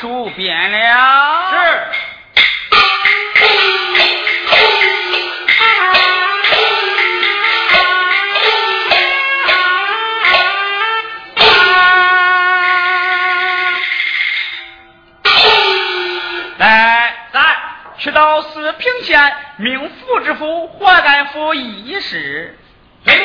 书变了。是。来，咱去到四平县命副知府华干府议事。遵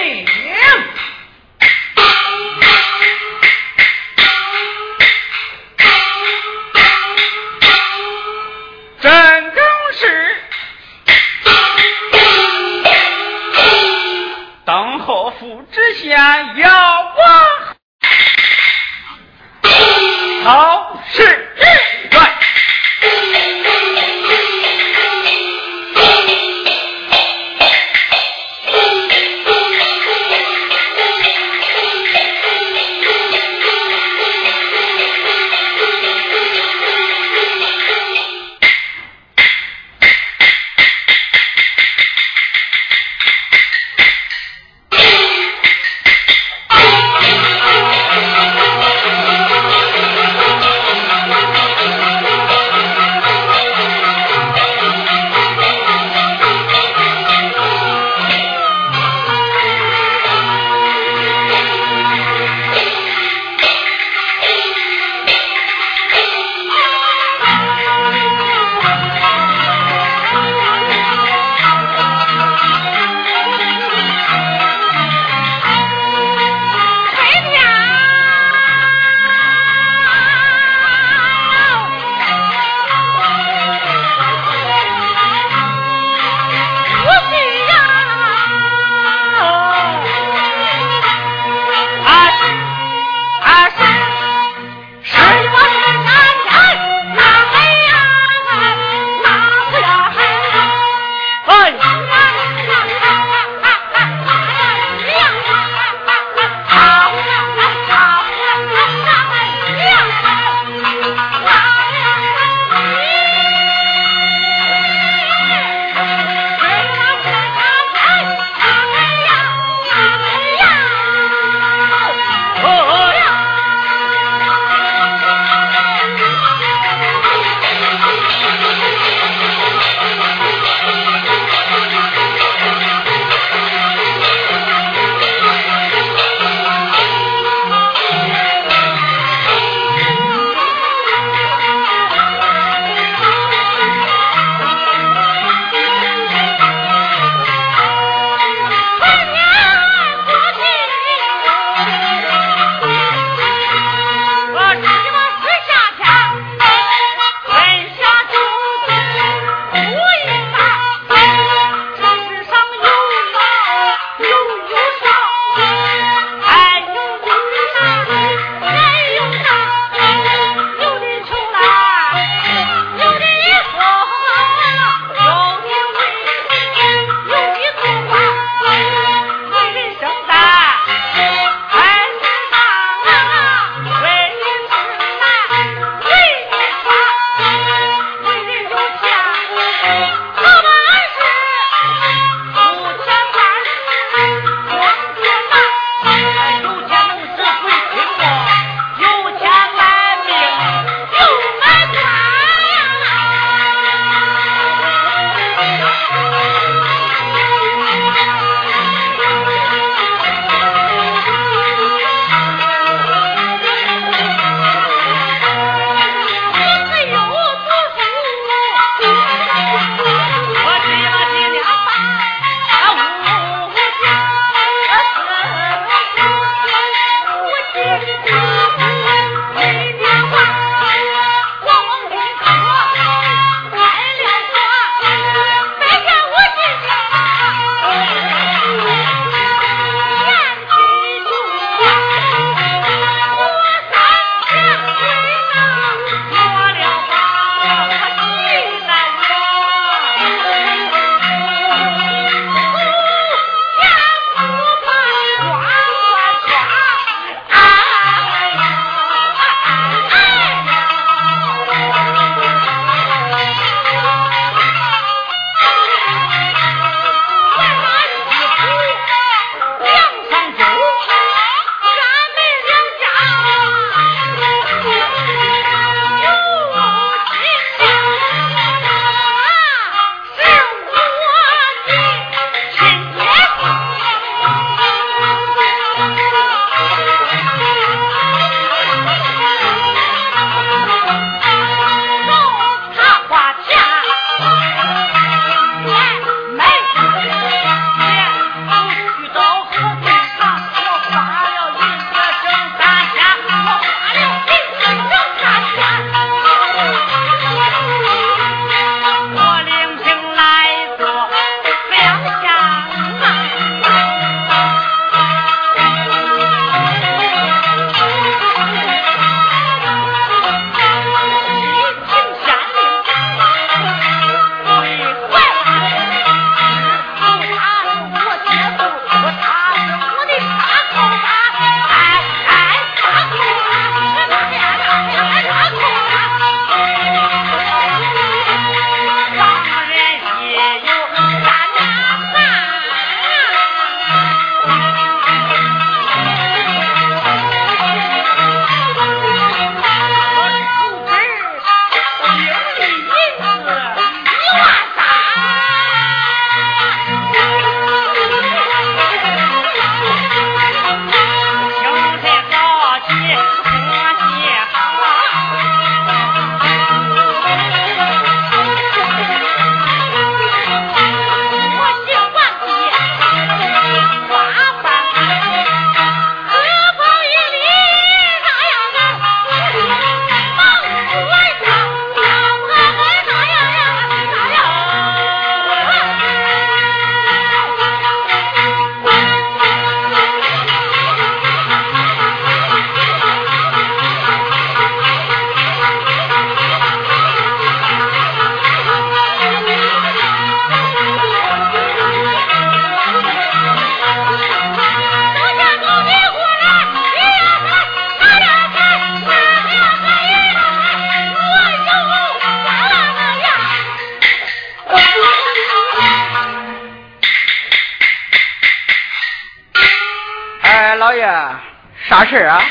啥事啊？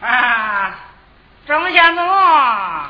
啊，张先生。